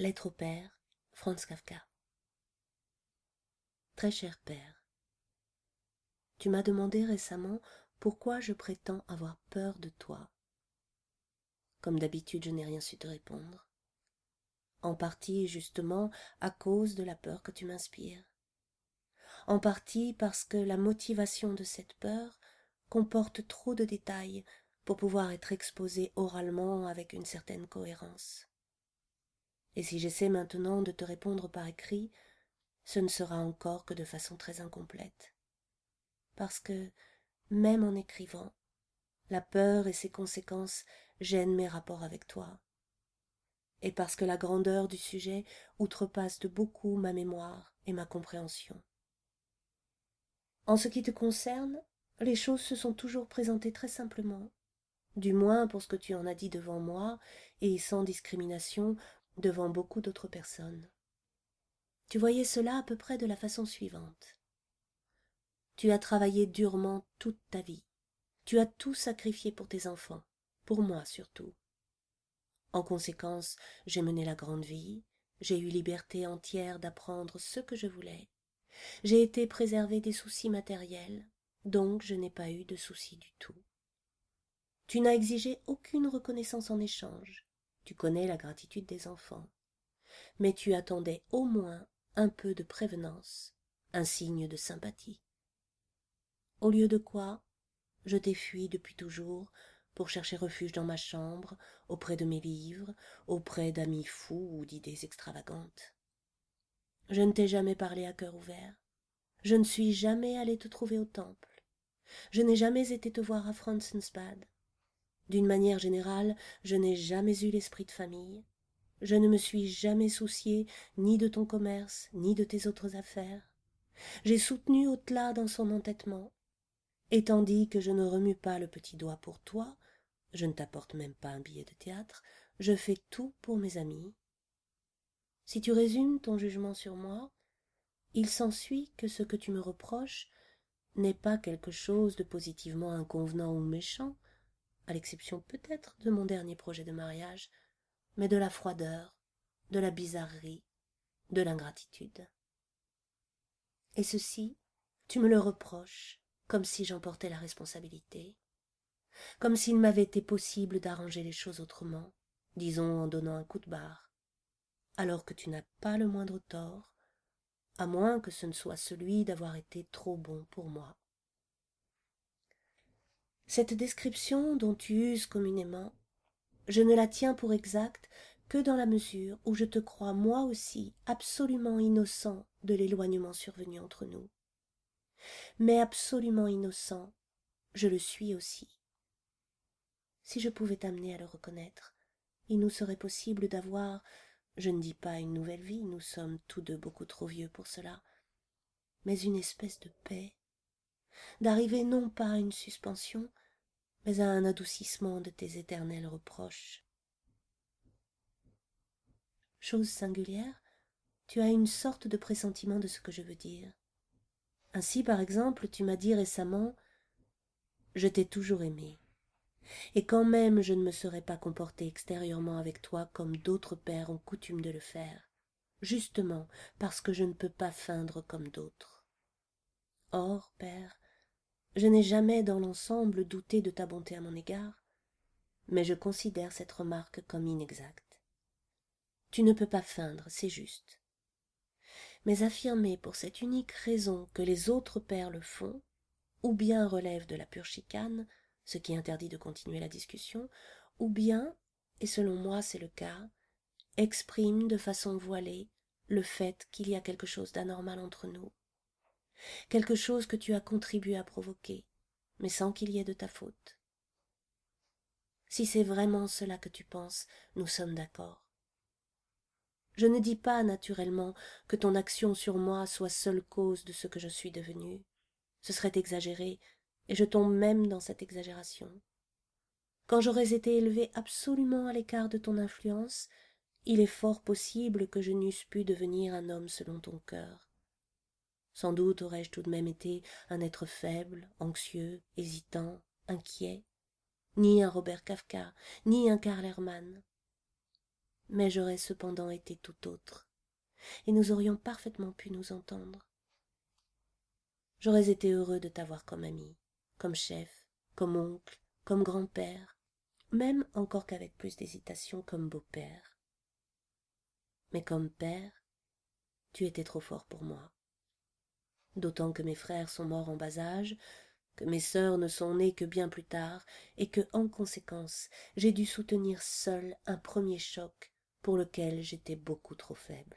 Lettre au père, Franz Kafka. Très cher père, tu m'as demandé récemment pourquoi je prétends avoir peur de toi. Comme d'habitude, je n'ai rien su te répondre. En partie, justement, à cause de la peur que tu m'inspires. En partie parce que la motivation de cette peur comporte trop de détails pour pouvoir être exposée oralement avec une certaine cohérence. Et si j'essaie maintenant de te répondre par écrit, ce ne sera encore que de façon très incomplète. Parce que, même en écrivant, la peur et ses conséquences gênent mes rapports avec toi. Et parce que la grandeur du sujet outrepasse de beaucoup ma mémoire et ma compréhension. En ce qui te concerne, les choses se sont toujours présentées très simplement, du moins pour ce que tu en as dit devant moi, et sans discrimination devant beaucoup d'autres personnes. Tu voyais cela à peu près de la façon suivante. Tu as travaillé durement toute ta vie. Tu as tout sacrifié pour tes enfants, pour moi surtout. En conséquence, j'ai mené la grande vie, j'ai eu liberté entière d'apprendre ce que je voulais. J'ai été préservé des soucis matériels, donc je n'ai pas eu de soucis du tout. Tu n'as exigé aucune reconnaissance en échange. Tu connais la gratitude des enfants. Mais tu attendais au moins un peu de prévenance, un signe de sympathie. Au lieu de quoi, je t'ai fui depuis toujours pour chercher refuge dans ma chambre, auprès de mes livres, auprès d'amis fous ou d'idées extravagantes. Je ne t'ai jamais parlé à cœur ouvert. Je ne suis jamais allé te trouver au temple. Je n'ai jamais été te voir à. D'une manière générale, je n'ai jamais eu l'esprit de famille. Je ne me suis jamais soucié ni de ton commerce, ni de tes autres affaires. J'ai soutenu Au-delà dans son entêtement. Et tandis que je ne remue pas le petit doigt pour toi, je ne t'apporte même pas un billet de théâtre, je fais tout pour mes amis. Si tu résumes ton jugement sur moi, il s'ensuit que ce que tu me reproches n'est pas quelque chose de positivement inconvenant ou méchant, à l'exception peut-être de mon dernier projet de mariage, mais de la froideur, de la bizarrerie, de l'ingratitude. Et ceci, tu me le reproches, comme si j'en portais la responsabilité, comme s'il m'avait été possible d'arranger les choses autrement, disons en donnant un coup de barre, alors que tu n'as pas le moindre tort, à moins que ce ne soit celui d'avoir été trop bon pour moi. Cette description dont tu uses communément, je ne la tiens pour exacte que dans la mesure où je te crois moi aussi absolument innocent de l'éloignement survenu entre nous. Mais absolument innocent, je le suis aussi. Si je pouvais t'amener à le reconnaître, il nous serait possible d'avoir, je ne dis pas une nouvelle vie, nous sommes tous deux beaucoup trop vieux pour cela, mais une espèce de paix, d'arriver non pas à une suspension, mais à un adoucissement de tes éternels reproches. Chose singulière, tu as une sorte de pressentiment de ce que je veux dire. Ainsi, par exemple, tu m'as dit récemment Je t'ai toujours aimé. Et quand même je ne me serais pas comporté extérieurement avec toi comme d'autres pères ont coutume de le faire, justement parce que je ne peux pas feindre comme d'autres. Or, père, je n'ai jamais dans l'ensemble douté de ta bonté à mon égard, mais je considère cette remarque comme inexacte. Tu ne peux pas feindre, c'est juste. Mais affirmer pour cette unique raison que les autres pères le font, ou bien relève de la pure chicane, ce qui interdit de continuer la discussion, ou bien, et selon moi c'est le cas, exprime de façon voilée le fait qu'il y a quelque chose d'anormal entre nous, quelque chose que tu as contribué à provoquer, mais sans qu'il y ait de ta faute. Si c'est vraiment cela que tu penses, nous sommes d'accord. Je ne dis pas naturellement que ton action sur moi soit seule cause de ce que je suis devenu. Ce serait exagéré, et je tombe même dans cette exagération. Quand j'aurais été élevé absolument à l'écart de ton influence, il est fort possible que je n'eusse pu devenir un homme selon ton cœur. Sans doute aurais-je tout de même été un être faible, anxieux, hésitant, inquiet, ni un Robert Kafka, ni un Karl Hermann. mais j'aurais cependant été tout autre, et nous aurions parfaitement pu nous entendre. J'aurais été heureux de t'avoir comme ami, comme chef, comme oncle, comme grand-père, même encore qu'avec plus d'hésitation comme beau-père. Mais comme père, tu étais trop fort pour moi. D'autant que mes frères sont morts en bas âge, que mes sœurs ne sont nées que bien plus tard, et que, en conséquence, j'ai dû soutenir seul un premier choc pour lequel j'étais beaucoup trop faible.